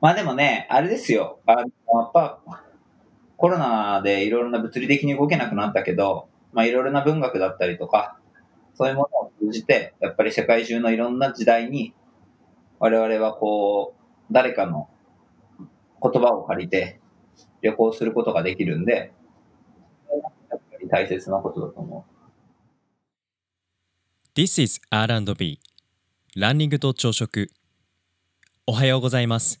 まあでもね、あれですよ。あのやっぱ、コロナでいろいろな物理的に動けなくなったけど、まあいろいろな文学だったりとか、そういうものを通じて、やっぱり世界中のいろんな時代に、我々はこう、誰かの言葉を借りて旅行することができるんで、やっぱり大切なことだと思う。This is R&B ランニングと朝食おはようございます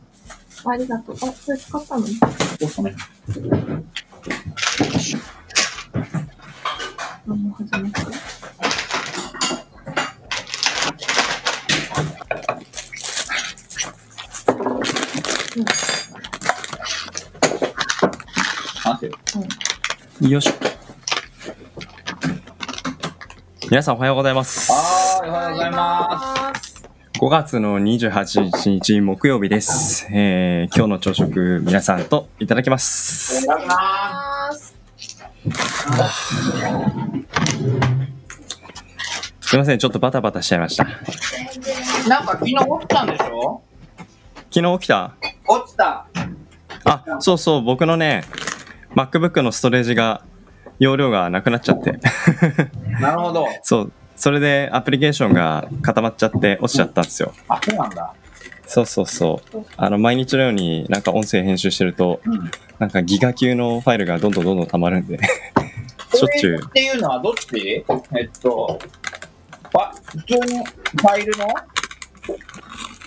ありがとう。あ、それ使ったの？どうすかねあ、もう始めた。話せよ。しょ皆さんおはようございますはーい、おはようございます。5月の28日木曜日です、えー今日の朝食皆さんといただきます。いただきますすいませんちょっとバタバタしちゃいました。なんか昨日落ちたんでしょ？昨日起きた？落ちた。あそうそう僕のね MacBook のストレージが容量がなくなっちゃって。なるほど。そうそれでアプリケーションが固まっちゃって落ちちゃったんですよあ、そうなんだ。そうそうそうあの毎日のようになんか音声編集してるとうん。なんかギガ級のファイルがどんどんどんどん溜まるんでしょっちゅうっていうのはどっち？えっと、あ、普通のファイルの？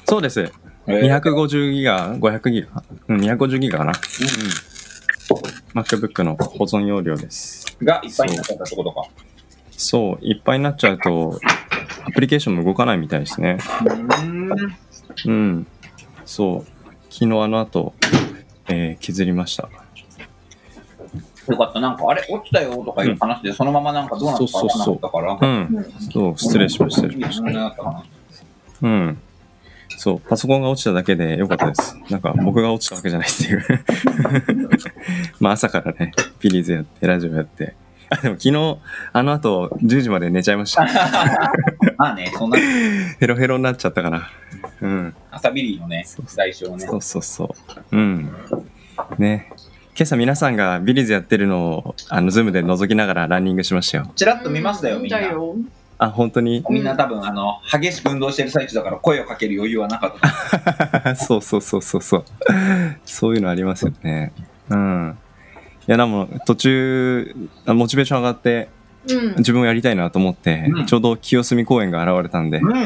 そうですえ250ギガ、500ギガ、うん、250ギガかな。MacBook の保存容量です。がいっぱいになったってことか。そう、いっぱいになっちゃうと、アプリケーションも動かないみたいですね。うーん。うん。そう。昨日あの後、えー削りました。よかった。なんか、あれ、落ちたよとかいう話で、そのままなんかどうなったか分かんなかったから。うん。そう、失礼しまし。た。うん。そう、パソコンが落ちただけでよかったです。なんか僕が落ちたわけじゃないっていう。まあ朝からね、ビリーズやって、ラジオやって。あ、でも昨日、あの後、10時まで寝ちゃいました。まあね、そんな、ヘロヘロになっちゃったから。うん。朝ビリーのねそう、代償ねそ。うそうそう。うん。ね。今朝皆さんがビリーズやってるのを、あの、ズームで覗きながらランニングしましたよ。ちらっと見ましたよ、みんな。よ。あ、本当に？みんな多分、あの、激しく運動してる最中だから声をかける余裕はなかった。そうそうそうそうそう。そういうのありますよね。うん。いや、でも途中、あモチベーション上がって、うん。自分もやりたいなと思って、うんちょうど清澄公園が現れたんで、うん。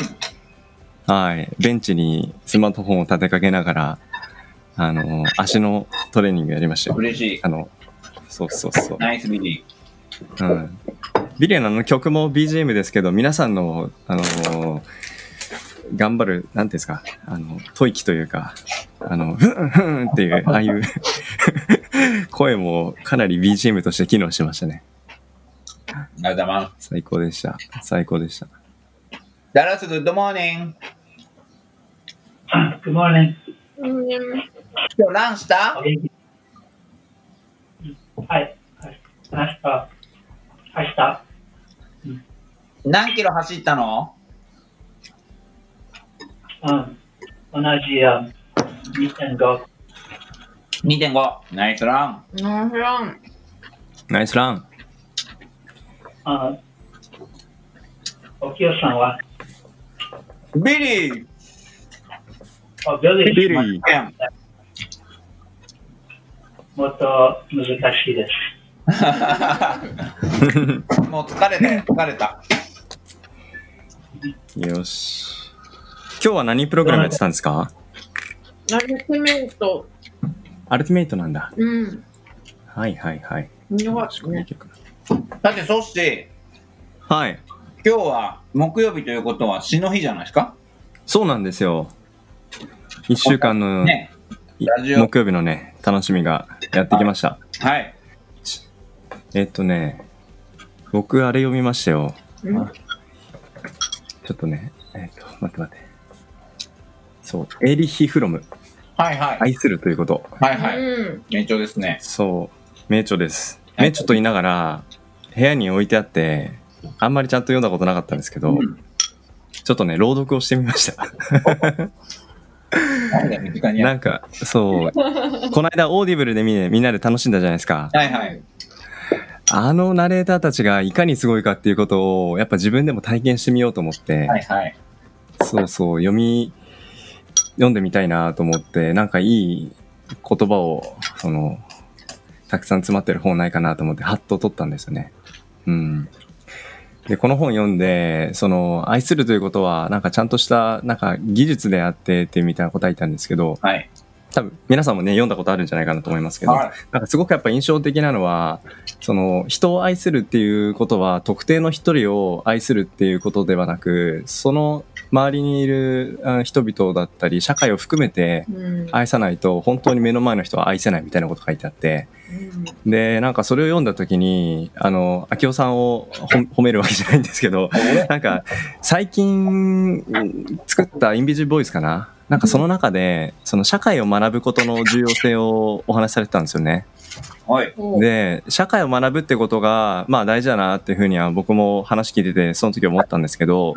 はい。ベンチにスマートフォンを立てかけながら、あの、足のトレーニングやりましたよ。嬉しい。あの、そうそうそう。ナイスビリーうん。ビリーのあの曲も BGM ですけど、皆さんの、あの頑張る、なんていうんですか、あの、吐息というか、あの、ふんふんっていう、ああいう声もかなり BGM として機能してましたね。ー。ありがとうございます。最高でした。最高でした。ダラス、 Good morning。Good morning. うん。今日ランしたお元気はい。明日、明日、何キロ走ったの？うん。同じ、あ2.5。?2.5。ナイスラン。面白い。ナイスランあおきよさんは、ビリーあビリービリーもっと難しいです。もう疲れたよ、疲れた。よし今日は何プログラムやってたんですか？ Ultimate。 Ultimate なんだ。うん。はいはいはい。よかったね。だって、そして、はい。今日は木曜日ということは死の日じゃないですか？そうなんですよ。1週間のね。木曜日のね楽しみがやってきました。はい。えっとね僕あれ読みましたよ。ちょっとねえっと待って待ってそうエーリッヒ・フロムはいはい。愛するということはいはい。うん。名著ですね。そう名著ですはい名著と言いながら部屋に置いてあってあんまりちゃんと読んだことなかったんですけど、うんちょっとね朗読をしてみましたなんかそうこの間オーディブルでみんなみんなで楽しんだじゃないですかはいはい。あのナレーターたちがいかにすごいかっていうことをやっぱ自分でも体験してみようと思って、はいはい。そうそう読み読んでみたいなと思ってなんかいい言葉をそのたくさん詰まってる本ないかなと思ってハッと取ったんですよね。うん。でこの本読んでその愛するということはなんかちゃんとしたなんか技術であってってみたいな答えたんですけどはい。多分皆さんもね読んだことあるんじゃないかなと思いますけど、はい。なんかすごくやっぱ印象的なのはその人を愛するっていうことは特定の一人を愛するっていうことではなくその周りにいるあ人々だったり社会を含めてうん。愛さないと本当に目の前の人は愛せないみたいなこと書いてあってでなんかそれを読んだ時にあの明夫さんをほ褒めるわけじゃないんですけどなんか最近うん作ったインビジボイスかな？なんかその中でその社会を学ぶことの重要性をお話しされてたんですよね。はい。おで社会を学ぶってことがまあ大事だなっていうふうには僕も話聞いててその時思ったんですけど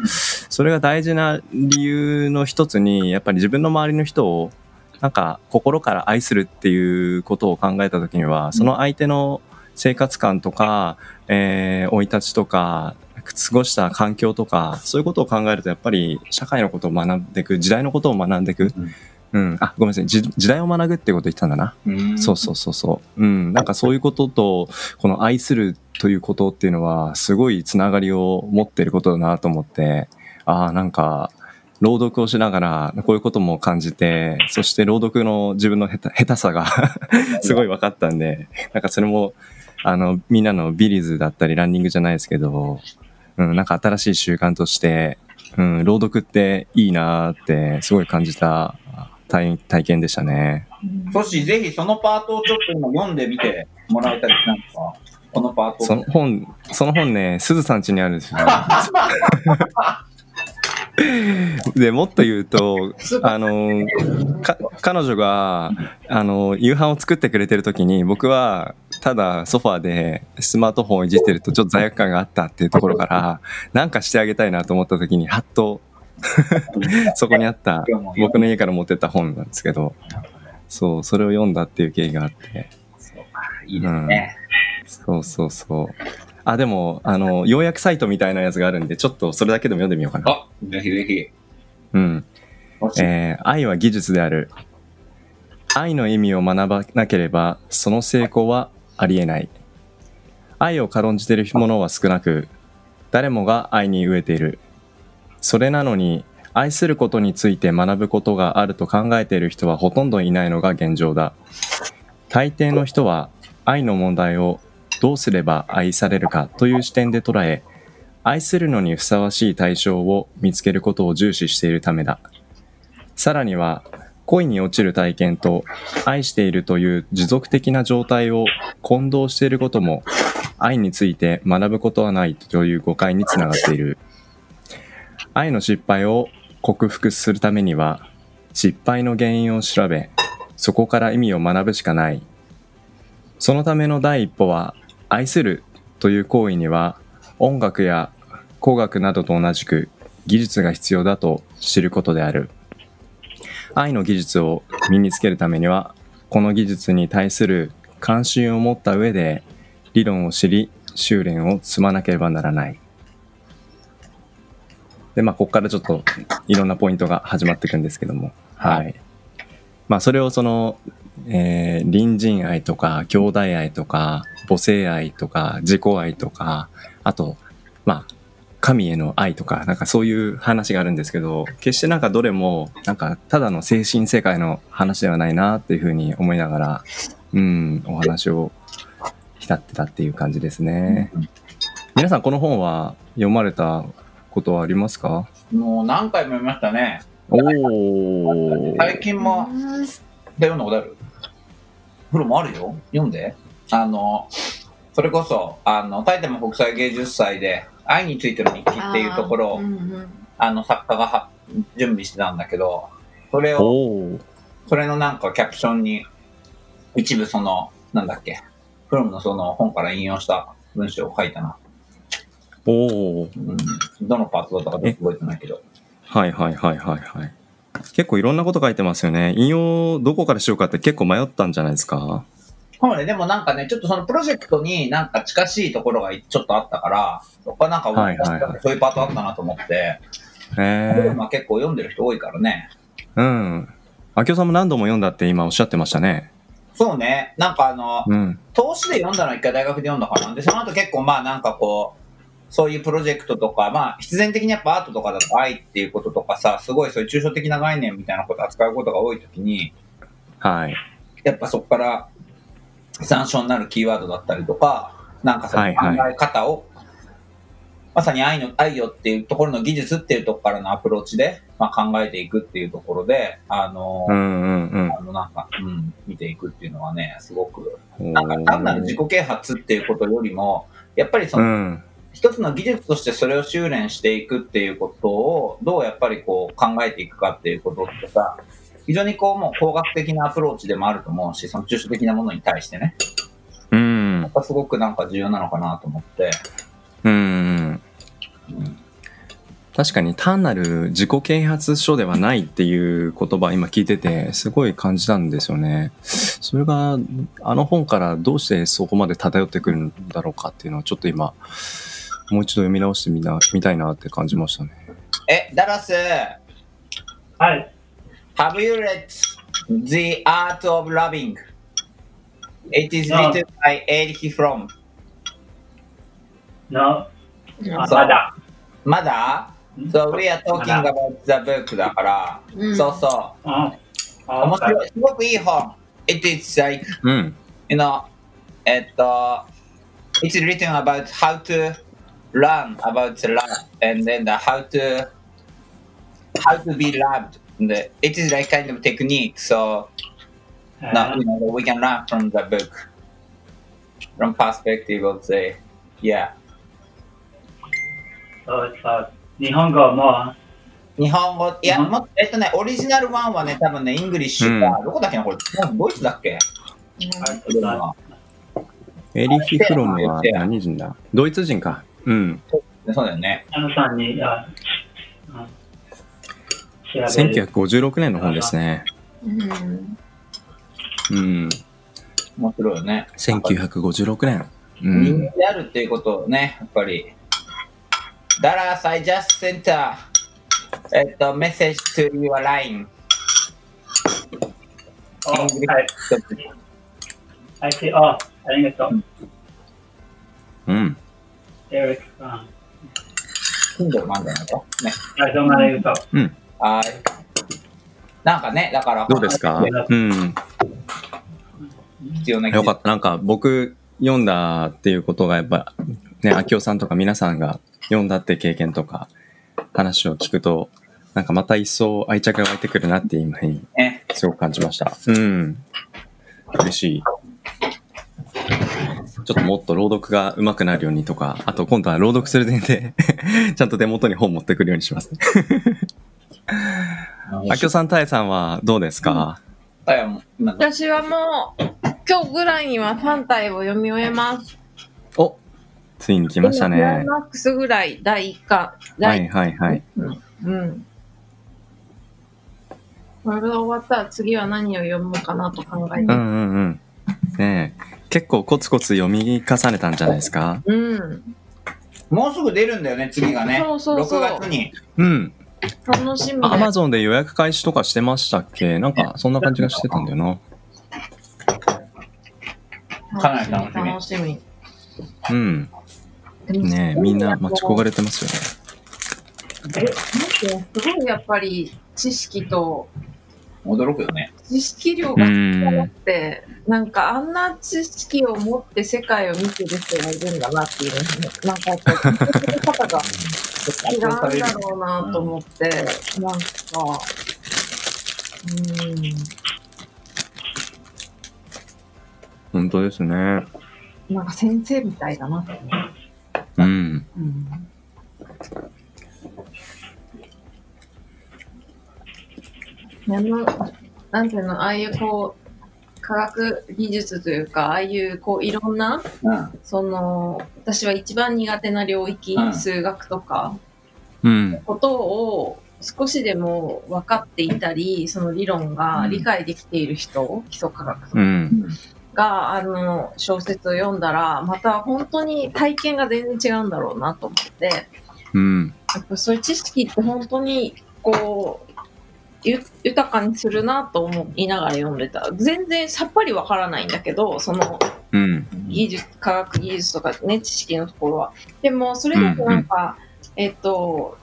それが大事な理由の一つにやっぱり自分の周りの人をなんか心から愛するっていうことを考えた時にはその相手の生活感とかえー生い立ちとか過ごした環境とかそういうことを考えるとやっぱり社会のことを学んでいく時代のことを学んでいく、うん、あごめんなさいじ時代を学ぶってこと言ってたんだな。うんそうそうそうそう。うん。なんかそういうことと、この愛するということっていうのは、すごいつながりを持ってることだなと思って、ああ、なんか、朗読をしながら、こういうことも感じて、そして朗読の自分の下手下手さがすごい分かったんで、なんかそれも、あの、みんなのビリーズだったり、ランニングじゃないですけど、うん、なんか新しい習慣として、うん、朗読っていいなーって、すごい感じた体体験でしたね。ソシ、ぜひそのパートをちょっと今読んでみてもらえたりしないですか？このパート。その本、その本ね、すずさん家にあるんですよ、で、もっと言うと、あの、か、彼女が、あの、夕飯を作ってくれてる時に、僕は、ただソファーでスマートフォンをいじってるとちょっと罪悪感があったっていうところから、なんかしてあげたいなと思った時に、はっと、そこにあった、僕の家から持ってった本なんですけど、そう、それを読んだっていう経緯があって、いいですね。そうそうそう。あ、でも、あの、要約サイトみたいなやつがあるんで、ちょっとそれだけでも読んでみようかな。あ、ぜひぜひ。うん。えー愛は技術である。愛の意味を学ばなければ、その成功はありえない。愛を軽んじている者は少なく、誰もが愛に飢えている。それなのに、愛することについて学ぶことがあると考えている人はほとんどいないのが現状だ。大抵の人は愛の問題をどうすれば愛されるかという視点で捉え、愛するのにふさわしい対象を見つけることを重視しているためだ。さらには、恋に落ちる体験と愛しているという持続的な状態を混同していることも愛について学ぶことはないという誤解につながっている。愛の失敗を克服するためには失敗の原因を調べ、そこから意味を学ぶしかない。そのための第一歩は愛するという行為には音楽や工学などと同じく技術が必要だと知ることである愛の技術を身につけるためにはこの技術に対する関心を持った上で理論を知り修練を積まなければならない。でまあここからちょっといろんなポイントが始まっていくんですけども。はい。まあそれをそのえー隣人愛とか兄弟愛とか母性愛とか自己愛とかあとまあ神への愛とかなんかそういう話があるんですけど決してなんかどれもなんかただの精神世界の話ではないなっていうふうに思いながらうんお話を浸ってたっていう感じですね皆さんこの本は読まれたことはありますか？もう何回も読みましたね。おお最近も、で読んだことある？プロもあるよ。読んで。あの、それこそ、あの、埼玉国際芸術祭で、愛についての日記っていうところを、うんうんあの、作家がは準備してたんだけど、それを、それのなんかキャプションに、一部その、なんだっけ、プロムのその本から引用した文章を書いたな。おーうん、どのパートだったか覚えてないけど。はいはいはいはいはい。結構いろんなこと書いてますよね。引用どこからしようかって結構迷ったんじゃないですか？そうね、でもなんかね、ちょっとそのプロジェクトになんか近しいところがちょっとあったから、そこはなんか思い出したはいはいはいそういうパートあったなと思って、えも。まあ結構読んでる人多いからね。うん。明夫さんも何度も読んだって今おっしゃってましたね。そうね、なんかあの、うん。投資で読んだのは一回大学で読んだかな。で、その後結構まあなんかこう、そういうプロジェクトとか、まあ必然的にやっぱアートとかだと愛っていうこととかさ、すごいそういう抽象的な概念みたいなことを扱うことが多いときに、はい。やっぱそこから参照になるキーワードだったりとか、なんかその考はいはいえ方を、まさに愛の、愛よっていうところの技術っていうところからのアプローチで、まあ、考えていくっていうところで、あの、うんうんあのなんか、うん、見ていくっていうのはね、すごく、うん。なんか単なる自己啓発っていうことよりも、やっぱりそうの、ん。一つの技術としてそれを修練していくっていうことを、どうやっぱりこう考えていくかっていうことってさ、非常にこうもう工学的なアプローチでもあると思うし、その抽象的なものに対してね、うんやっ。ぱすごくなんか重要なのかなと思って、うん。うん確かに単なる自己啓発書ではないっていう言葉今聞いててすごい感じたんですよね。それがあの本からどうしてそこまで漂ってくるんだろうかっていうのはちょっと今もう一度読み直してみなみたいなって感じましたね。え、ダラス、はい。Have you read The Art of Loving? It is No. written by Erich Fromm. No. あそうまだ。まだ So we are talking about the book だから、うんそうそう。うん。あ面白い。すごくいい本。It is like, うん。 you know, えっと、It's written about how to learn about the love and then the how to how to be loved. And it is like kind of technique. So え now ー you know we can learn from the book from perspective of the yeah. そうそう日本語も、日本語、いや、うんもえっとね、オリジナルワンはね、多分ね、イングリッシュか、どこだっけな、これ、ドイツだっけ？エリヒ・フロムは何人だ？ドイツ人か。うん。そうだよね。あのさんに、あ1956年の本ですね。うん。うん。面白いよね。1956年。う人ん。間であるっていうことをね、やっぱり。ダラス、I just sent a えっと、message to your line. おはい。はい、see あ、ありがとう。うん。エリックさん。なんじゃない。かね。はい、どうもありがとう。はい。なんかね、だから、どうですか？うん。必要なよかった。なんか僕読んだっていうことがやっぱね、秋夫さんとか皆さんが読んだって経験とか話を聞くと、なんかまた一層愛着が湧いてくるなっていうふうにね。すごく感じました。うん。嬉しい。ちょっともっと朗読が上手くなるようにとか、あと今度は朗読する前提 ちゃんと手元に本持ってくるようにします。秋夫さん、たえさんはどうですか、う今私はもう今日ぐらいには3体を読み終えます。おついに来ました今クライね。マックスぐらい、第1巻。は第いはいはい。うん。これが終わったら次は何を読むかなと考えてうんうんうん。ねえ結構コツコツ読み重ねたんじゃないですか？うん。もうすぐ出るんだよね、次がね。そうそうそう6月に。うん。楽しみアマで。ゾンで予約開始とかしてましたっけ？なんかそんな感じがしてたんだよな。かなり楽しみ楽しみ。うん。ねえみんな待ち焦がれてますよね。え、なんてすごいやっぱり知識と驚くよね。知識量うが多んく。て、なんかあんな知識を持って世界を見てる人がいるんだなっていうなんかこう、見て方が違うんだろうなと思って、なんか、うん、本当ですね。なんか先生みたいだなって思う。うん。うんの、なんていうの、ああいうこう、科学技術というか、ああいうこう、いろんな、うん。その、私は一番苦手な領域、うん数学とか、うん。ことを少しでも分かっていたり、その理論が理解できている人、基礎科学とかうん。が、あの、小説を読んだら、また本当に体験が全然違うんだろうなと思って、うん。やっぱそういう知識って本当に、こ豊かにするなと思いながら読んでた。全然さっぱりわからないんだけど、そのうん。技術、科学技術とかね、知識のところは。でも、それだとなんか、えっと、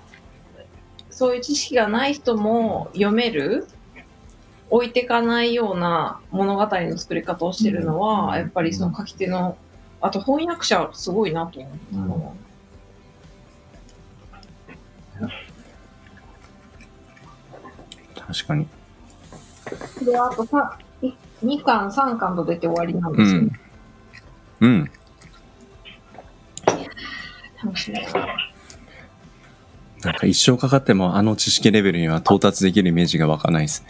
そういう知識がない人も読める、置いてかないような物語の作り方をしてるのは、やっぱりその書き手の、あと翻訳者すごいなと思ったの。確かに。で、あとさ、2巻、3巻と出て終わりなんうですよ。ん。うん。楽しみだな。なんか一生かかってもあの知識レベルには到達できるイメージが湧かないです。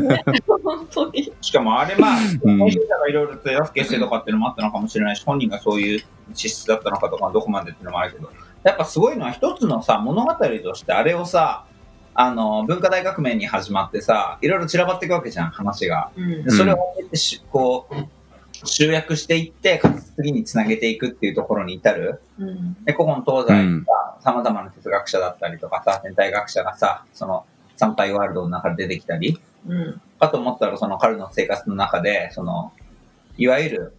本当に。しかもあれまあ、うん編集者がいろいろ手助けしてとかっていうのもあったのかもしれないし、本人がそういう資質だったのかとか、どこまでっていうのもあるけど、やっぱすごいのは一つのさ、物語としてあれをさ、あの、文化大革命に始まってさ、いろいろ散らばっていくわけじゃん、話が。うんでそれをこう集約していって、かつ次につなげていくっていうところに至る。うん。で、古今東西にさ、様々な哲学者だったりとかさ、天体学者がさ、その三体ワールドの中で出てきたり、うん。かと思ったら、その彼の生活の中で、その、いわゆる、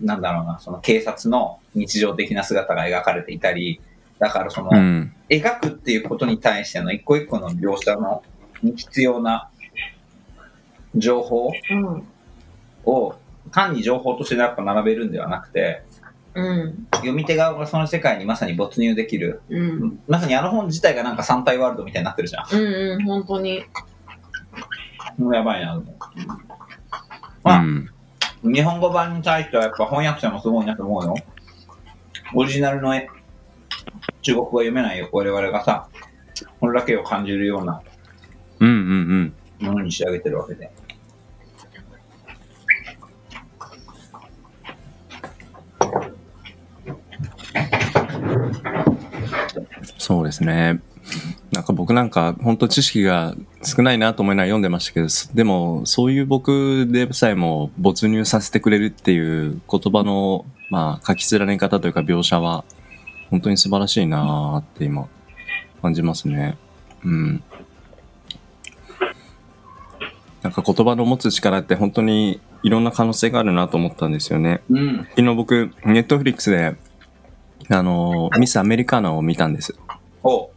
なんだろうな、その警察の日常的な姿が描かれていたり、だからその、うん。描くっていうことに対しての一個一個の描写のに必要な情報うん。を単に情報としてやっぱ並べるんではなくて、うん。読み手側がその世界にまさに没入できる。うん。まさにあの本自体がなんか三体ワールドみたいになってるじゃん。うん。うん。本当に。もうやばいな。まあ、ん。日本語版に対してはやっぱ翻訳者もすごいなと思うよ。オリジナルの絵、中国語が読めないよ、我々がさ、これだけを感じるようなうんうんうん。ものに仕上げてるわけで。そうですね。なんか僕なんか本当知識が少ないなと思いながら読んでましたけど、すでもそういう僕でさえも没入させてくれるっていう言葉の、まあ、書き連ね方というか描写は本当に素晴らしいなって今感じますね。うん。なんか言葉の持つ力って本当にいろんな可能性があるなと思ったんですよね。うん。昨日僕、ネットフリックスで、あの、ミスアメリカーナを見たんです。お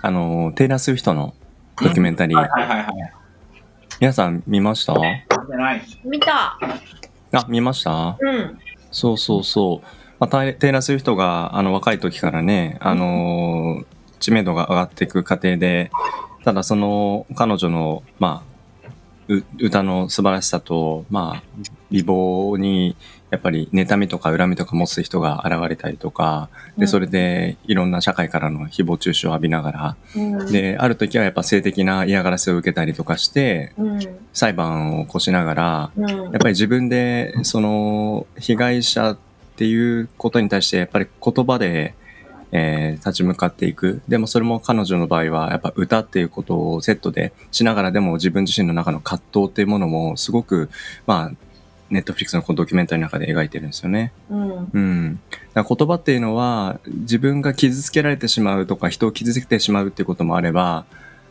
あの、テイラー・スウィフトのドキュメンタリー。はいはいはいはい。皆さん見ました？見てないし。見た。あ、見ました？うん。そうそうそう。まあ、テイラー・スウィフトがあの若い時からね、あの、知名度が上がっていく過程で、ただその彼女の、まあ、う歌の素晴らしさと、まあ、美貌にやっぱり妬みとか恨みとか持つ人が現れたりとかでそれでいろんな社会からの誹謗中傷を浴びながらうん、である時はやっぱ性的な嫌がらせを受けたりとかしてうん、裁判を起こしながらうん、やっぱり自分でその被害者っていうことに対してやっぱり言葉で、えー立ち向かっていく。でもそれも彼女の場合はやっぱ歌っていうことをセットでしながらでも自分自身の中の葛藤っていうものもすごくまあネットフリックスのこのドキュメンタリーの中で描いてるんですよね。うん、うん、だから言葉っていうのは自分が傷つけられてしまうとか人を傷つけてしまうっていうこともあれば、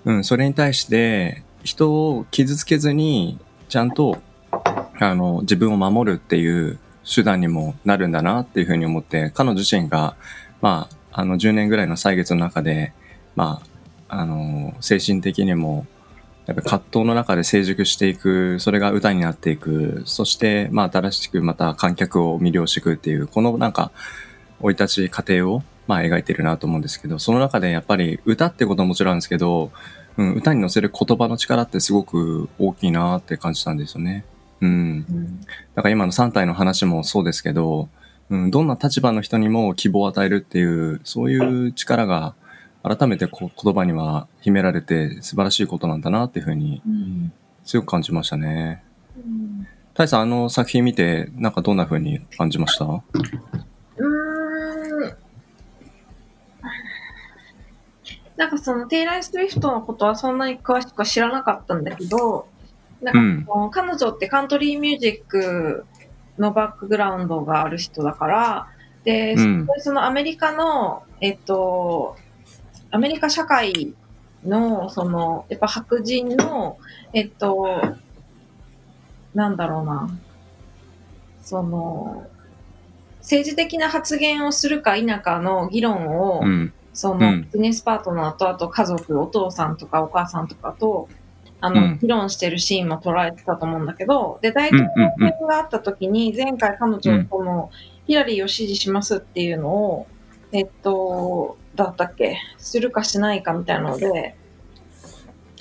うん、それに対して人を傷つけずにちゃんとあの自分を守るっていう手段にもなるんだなっていうふうに思って彼女自身が、まあ、あの10年ぐらいの歳月の中で、まあ、あの精神的にもやっぱ葛藤の中で成熟していくそれが歌になっていくそしてまあ新しくまた観客を魅了していくっていうこのなんか生い立ち過程をまあ描いてるなと思うんですけどその中でやっぱり歌ってことももちろんあるんですけど、うん、歌に乗せる言葉の力ってすごく大きいなって感じたんですよね。うん、だから今の3体の話もそうですけど、うん、どんな立場の人にも希望を与えるっていうそういう力が改めてこう言葉には秘められて素晴らしいことなんだなっていうふうにうん、強く感じましたね。うん。タイさん、あの作品見て、なんかどんな風に感じました？うーん。なんかそのテイラー・スウィフトのことはそんなに詳しくは知らなかったんだけど、なんかその彼女ってカントリーミュージックのバックグラウンドがある人だから、で、うん。そのアメリカの、えっと、アメリカ社会の、その、やっぱ白人の、えっと、なんだろうな、その、政治的な発言をするか否かの議論を、うん。そのうんビジネスパートナーと、あと家族、お父さんとかお母さんとかと、あの、うん議論してるシーンも捉えてたと思うんだけど、で、大統領選があった時に、前回彼女、うんこの、ヒラリーを支持しますっていうのを、えっと、だったっけ？するかしないかみたいなので、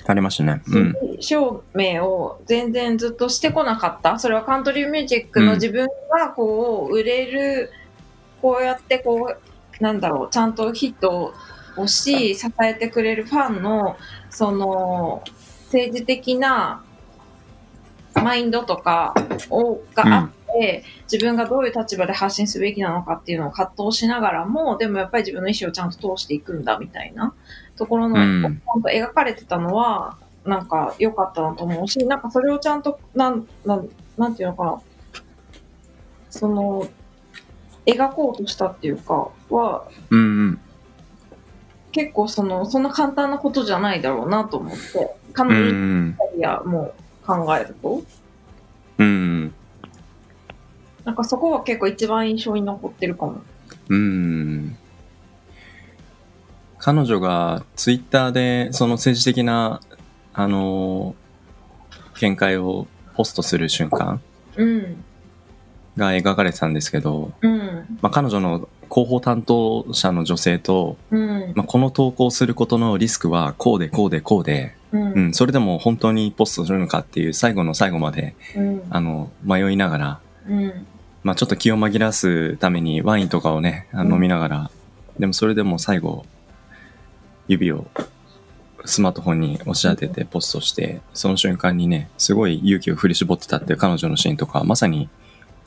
ありましたね。うん。証明を全然ずっとしてこなかった。それはカントリーミュージックの自分がこう、売れる、こうやってこう、なんだろう、ちゃんとヒットをし、支えてくれるファンの、その、政治的なマインドとかをがあって、自分がどういう立場で発信すべきなのかっていうのを葛藤しながらも、でもやっぱり自分の意思をちゃんと通していくんだみたいなところの、うん。描かれてたのは、なんか良かったなと思うし、なんかそれをちゃんと、なん、なん、なんていうのかな、その、描こうとしたっていうか、は、うんうん。結構その、そんな簡単なことじゃないだろうなと思って、彼う女のんキャリアも考えると、うん。なんかそこは結構一番印象に残ってるかも。うん。彼女がツイッターでその政治的な、あの見解をポストする瞬間うん。が描かれてたんですけど、うん。まあ、彼女の広報担当者の女性と、うん。まあ、この投稿することのリスクはこうでこうでこうで、うん。うん、それでも本当にポストするのかっていう最後の最後までうん。あの迷いながら、うん。まあ、ちょっと気を紛らわすためにワインとかをね飲みながら、でもそれでも最後指をスマートフォンに押し当ててポストしてその瞬間にねすごい勇気を振り絞ってたっていう彼女のシーンとかまさに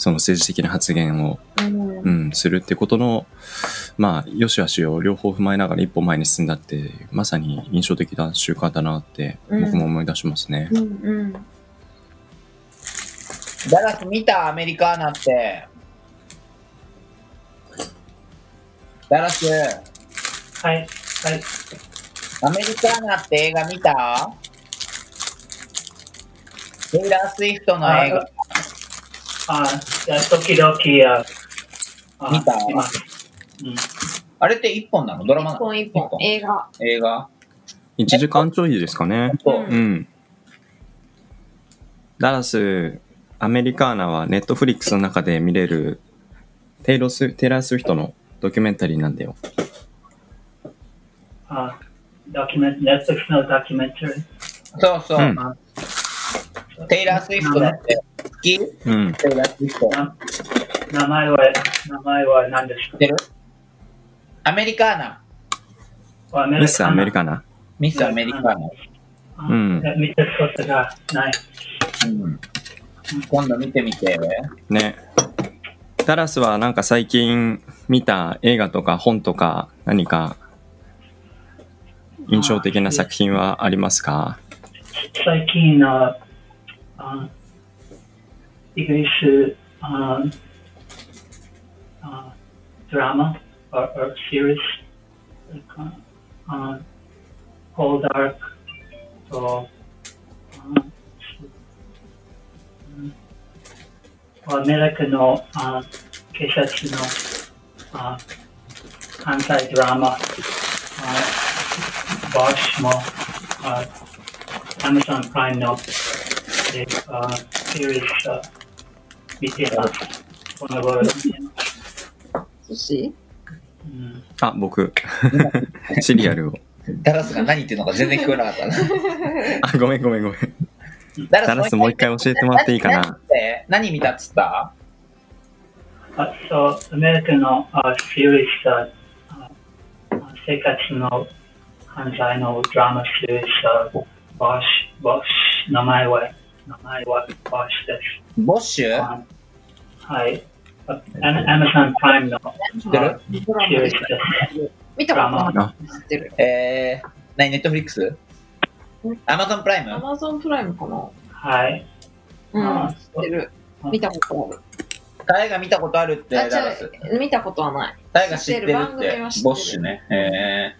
その政治的な発言を、うんうん、するってことのまあ良し悪しを両方踏まえながら一歩前に進んだってまさに印象的な習慣だなってうん僕も思い出しますね。うん。うん。ダラス見たアメリカーナって。ダラス、はい。はい。アメリカーナって映画見た？テイラー・スウィフトの映画。あ、じゃあ時々、あ、あ見た？見ます。うん。あれって一本なの？ドラマな一の本一本。映画。映画？1時間ちょいですかね。そううんうん。ダラス、アメリカーナはネットフリックスの中で見れるテイラーステイラー・スウィフトのドキュメンタリーなんだよ。あ、ドキュメント、Netflix のドキュメンタリー？そうそう。うんテイラー・スウィフトだって好き？うん。テイラー・スウィフト。な名前は、名前は何ですか？知ってる？アメリカーナ。ミスアメリカカな。ミスアメリカーナ。うん見たことがない。うん。今度見てみて。ね。ダラスはなんか最近見た映画とか本とか何か印象的な作品はありますか？最近、ああイギリスああドラマ or, or series あホールダークとあうん。アメリカのあ警察のあ犯罪ドラマあボッシュもあ Amazon Prime のであシリーズあ見てます。この頃見てます。寿司うんあ、僕。シリアルを。ダラスが何言ってるのか全然聞こえなかったな。あ、ごめんごめんごめん。ダダラスもう一回教えてもらっていいかな？何見たっつったあそう、アメリカのあシリーズ生活の犯罪のドラマシリーズあボッシュ、ボッシュ、名前は、名前はボッシュです。ボッシュあはい。あ Amazon Prime の知ってる？あドラマで。見たことなあい。知ってる。えー、何？ネットフリックスアマゾンプライムアマゾンプライムかなはい。うん、あ知ってる。見たことある。誰が見たことあるって見たことはない。誰が知ってる知ってる番って組は知ってるボッシュね。えー、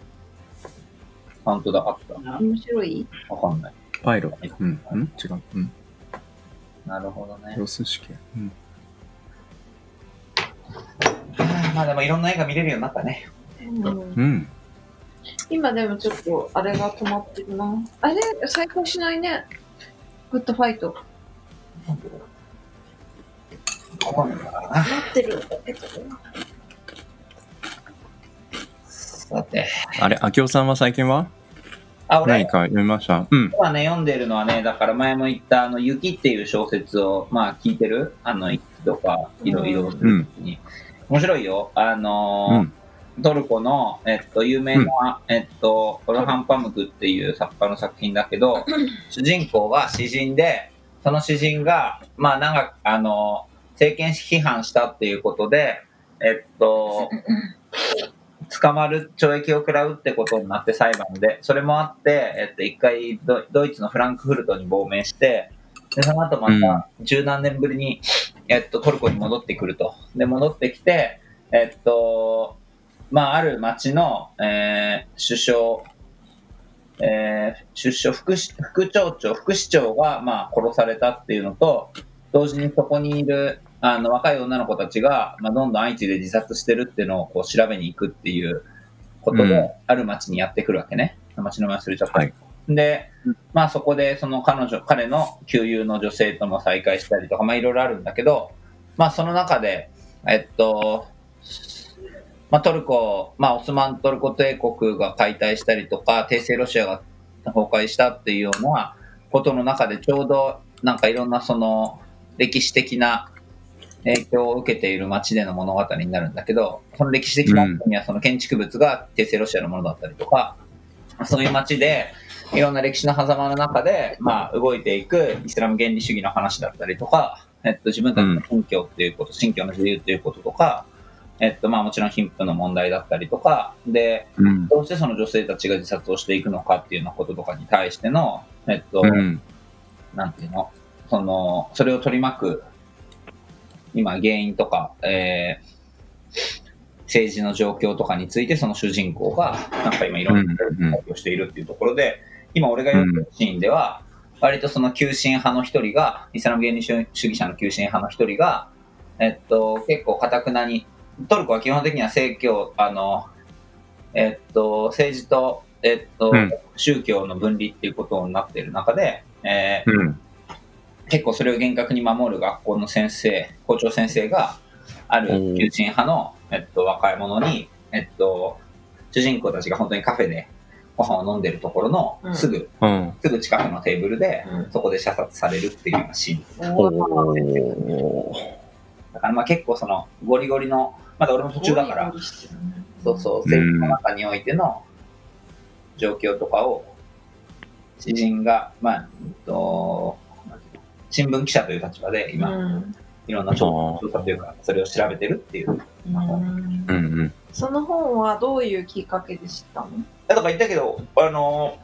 本当だ、あった。面白い？わかんない。パイロット。うん。うん？違う。うん。なるほどね。ロス試験。うん。まあでもいろんな映画見れるようになったね。うんうん。今でもちょっとあれが止まってるな。あれ？再開しないね。グッドファイト。わかんないかな。待ってる。えっと、さて。あれ、秋夫さんは最近は？あ、俺？何、か読みました？うん。今ね、読んでるのはね、だから前も言った、あの、雪っていう小説を、まあ、聞いてる？あの、雪とか、いろいろするときに。面白いよ。あのーうん。トルコの、えっと、有名な、えっと、オルハン・パムクっていう作家の作品だけど、主人公は詩人で、その詩人が、まあ、なんか、あの、政権批判したっていうことで、えっと、捕まる、懲役を食らうってことになって裁判で、それもあって、えっと、一回ド、ドイツのフランクフルトに亡命して、で、その後また、十何年ぶりに、えっと、トルコに戻ってくると。で、戻ってきて、えっと、まあ、ある町の、えー首相、えー首相副市、副町長、副市長が、まあ、殺されたっていうのと、同時にそこにいる、あの、若い女の子たちが、まあ、どんどん相次いで自殺してるっていうのをこう調べに行くっていうことで、うんある町にやってくるわけね。町の名前忘れちゃった。はいで、まあそこでその彼女、彼の旧友の女性とも再会したりとか、まあいろいろあるんだけど、まあその中で、えっと、まあトルコ、まあオスマントルコ帝国が解体したりとか、帝政ロシアが崩壊したっていうようなことの中でちょうどなんかいろんなその歴史的な影響を受けている街での物語になるんだけど、その歴史的なにはその建築物が帝政ロシアのものだったりとか、そういう街で、いろんな歴史の狭間の中で、まあ、動いていくイスラム原理主義の話だったりとか、えっと、自分たちの信教っていうこと、信教の自由っていうこととか、えっと、まあ、もちろん貧富の問題だったりとか、で、うん。どうしてその女性たちが自殺をしていくのかっていうようなこととかに対しての、えっと、うん。なんていうの、その、それを取り巻く、今、原因とか、えー政治の状況とかについて、その主人公が、なんか今いろんなことをしているっていうところで、今俺が読んでるシーンでは、割とその急進派の一人が、イスラム原理主義者の急進派の一人が、えっと、結構かたくなに、トルコは基本的には政教、あの、えっと、政治と、えっと、うん宗教の分離っていうことになっている中で、えーうん。結構それを厳格に守る学校の先生、校長先生が、ある求人派の、えっと、若い者に、えっと、主人公たちが本当にカフェでご飯を飲んでるところのすぐ、うん。すぐ近くのテーブルで、うん。そこで射殺されるっていうようなシーン。だからまあ結構そのゴリゴリの、まだ俺も途中だからそうそう、政治の中においての状況とかを、知人が、まあ、えっと、新聞記者という立場で今、うんいろんな調調査というか、それを調べてるっていう。うんうんうん。その本はどういうきっかけで知ったの？だから言ったけど、あの、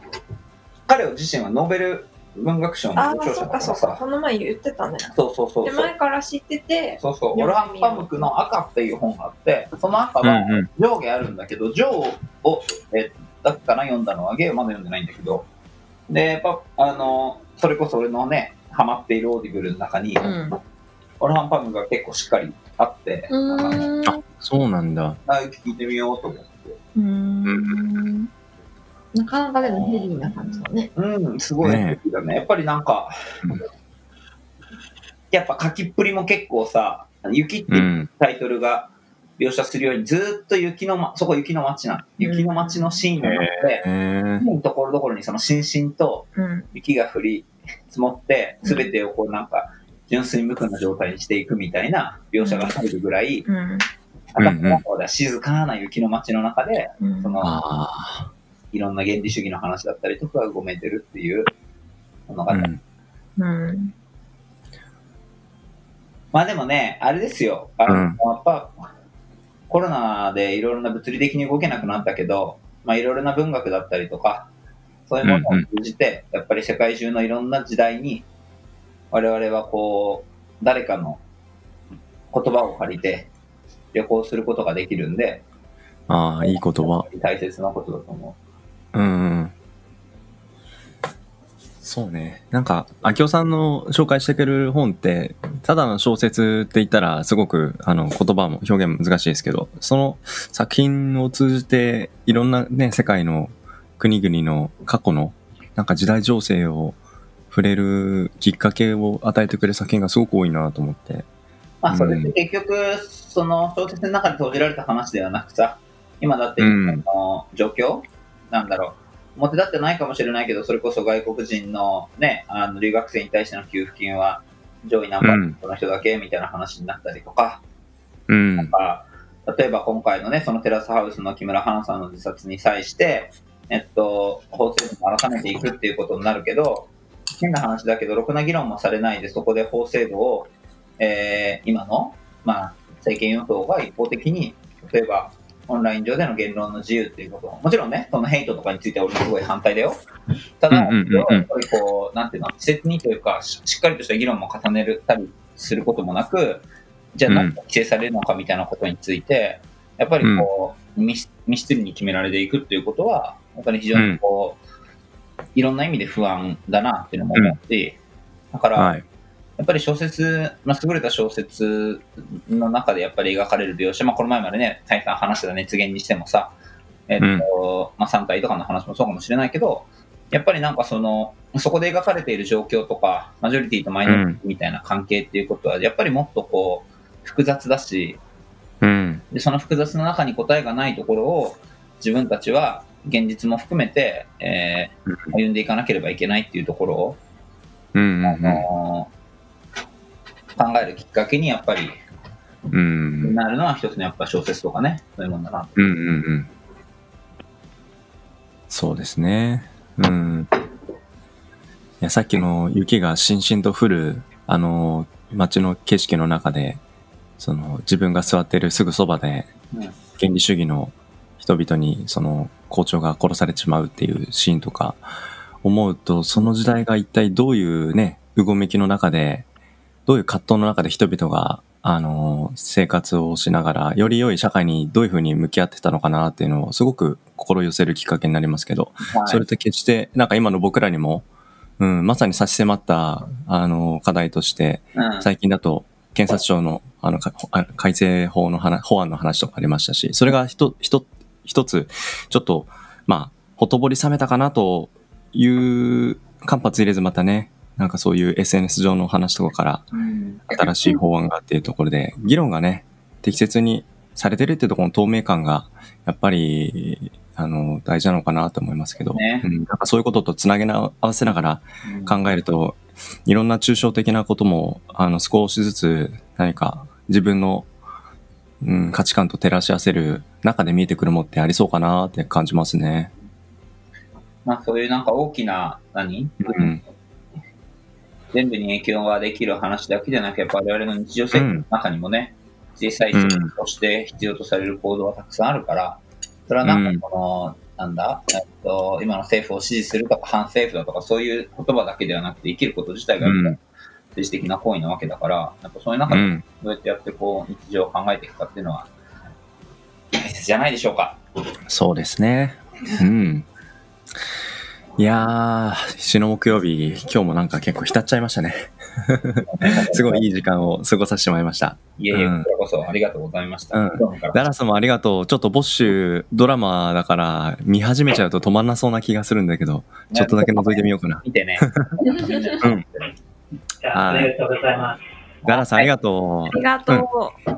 彼を自身はノーベル文学賞のああ、受賞者だからそっかそっか。さ、この前言ってたね。そうそうそうで、そう。前から知ってて、そうそう、読オルハン・パムクの赤っていう本があって、その赤うんはうん。上下あるんだけど、上を、え、だっから読んだのは、ゲイはまだ読んでないんだけど、で、やっぱ、あの、それこそ俺のね、ハマっているオーディブルの中に、うん。オルハンパムクが結構しっかりあって、あ、そうなんだ。あ聞いてみようと思って。うーん。なかなかでもヘビーな感じだね。うん、すごいね好きだね。やっぱりなんかうん、やっぱ書きっぷりも結構さ、雪ってう。いうんタイトルが描写するように、ずーっと雪の、ま、そこ雪の街なの。雪の街のシーンがあって、へえ。ところどころにそのしんしんとうん。雪が降り積もって、すべてをこうなんか、純粋無垢な状態にしていくみたいな描写が入るぐらい、うん。うん頭の中では静かな雪の街の中で、うんその、あいろんな原理主義の話だったりとかがごめてるっていう物語。あ。うん。うん。まあでもね、あれですよ。あの、うんやっぱ、コロナでいろいろな物理的に動けなくなったけど、まあいろいろな文学だったりとか、そういうものを通じて、やっぱり世界中のいろんな時代に、我々はこう、誰かの言葉を借りて旅行することができるんで、ああ、いい言葉。大切なことだと思うんうん。そうね。なんか、秋夫さんの紹介してくれる本って、ただの小説って言ったら、すごく、あの、言葉も表現も難しいですけど、その作品を通じて、いろんなね、世界の国々の過去の、なんか時代情勢を触れるきっかけを与えてくれる作品がすごく多いなと思って。う。まあそれって結局、その小説の中で閉じられた話ではなくさ、今だって、うんあの状況なんだろう。表立ってないかもしれないけど、それこそ外国人のね、あの留学生に対しての給付金は上位ナンバーの人だけみたいな話になったりとか、うん。あ例えば今回のね、そのテラスハウスの木村花さんの自殺に際して、えっと、法制度も改めていくっていうことになるけど、変な話だけど、ろくな議論もされないで、そこで法制度を、えー今の、まあ、政権与党が一方的に、例えば、オンライン上での言論の自由っていうことも、もちろんね、そのヘイトとかについては俺もすごい反対だよ。ただ、うんうんうんうん。やっぱりこう、なんていうの、稚拙にというか、ししっかりとした議論も重ねたりすることもなく、じゃあ何が規制されるのかみたいなことについて、やっぱりこう、密密室に決められていくっていうことは、本当に非常にこう、いろんな意味で不安だなっていうのも思うし、だから、はい。やっぱり小説、まあ、優れた小説の中でやっぱり描かれる描写、まあ、この前までね、再三話した熱源にしてもさ、えっと、まあ、3体とかの話もそうかもしれないけど、やっぱりなんかその、そこで描かれている状況とか、マジョリティとマイノリティみたいな関係っていうことは、やっぱりもっとこう、複雑だし、うん。で、その複雑な中に答えがないところを、自分たちは現実も含めて、えー歩んでいかなければいけないっていうところを、うん。あの考えるきっかけにやっぱりうん。なるのは一つのやっぱ小説とかね、そういうもんだな。うんうんうん。そうですね。うん。いや、さっきの雪がしんしんと降る、あの、街の景色の中で、その、自分が座ってるすぐそばで、うん原理主義の人々に、その、校長が殺されてしまうっていうシーンとか、思うと、その時代が一体どういうね、うごめきの中で、どういう葛藤の中で人々が、あの、生活をしながら、より良い社会にどういうふうに向き合ってたのかなっていうのを、すごく心寄せるきっかけになりますけど、はい。それって決して、なんか今の僕らにも、うん、まさに差し迫った、あの、課題として、うん。最近だと、検察庁の、あの、改正法の話、法案の話とかありましたし、それがひと、ひと、一つ、ちょっと、まあ、ほとぼり冷めたかなという、間髪入れずまたね、なんかそういう SNS 上の話とかから、うん。新しい法案がっていうところで、議論がね、適切にされてるっていうところの透明感が、やっぱり、あの、大事なのかなと思いますけど、ね。うん、なんかそういうこととつなげな合わせながら考えると、いろんな抽象的なことも、あの、少しずつ何か自分の、うん、価値観と照らし合わせる中で見えてくるものってありそうかなって感じますね。まあそういうなんか大きな、何？うん。全部に影響ができる話だけじゃなく、やっぱ我々の日常生活の中にもね、小さい人として必要とされる行動はたくさんあるから、それはなんかこの、なんだ、えっと、今の政府を支持するとか反政府だとかそういう言葉だけではなくて生きること自体がうん政治的な行為なわけだから、やっぱそういう中でうん。どうやってやってこう日常を考えていくかっていうのはじゃないでしょうか。そうですね。うん。いやー、死の木曜日、今日もなんか結構浸っちゃいましたね。すごいいい時間を過ごさせてもらいました。いえいえ、うんこちらこそありがとうございました。うんどうもからダラスもありがとう。ちょっとボッシュドラマだから見始めちゃうと止まんなそうな気がするんだけど、ちょっとだけ覗いてみようかな。見てね。うん。あ、ありがとうございます。ダラスありがとありがとう。う。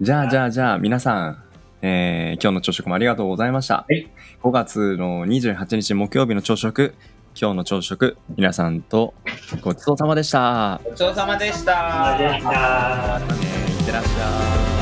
じゃあじゃあじゃあ皆さん、えー今日の朝食もありがとうございました。はい5月の28日木曜日の朝食、今日の朝食、皆さんとごちそうさまでした。ごちそうさまでした。またね、いってらっしゃい。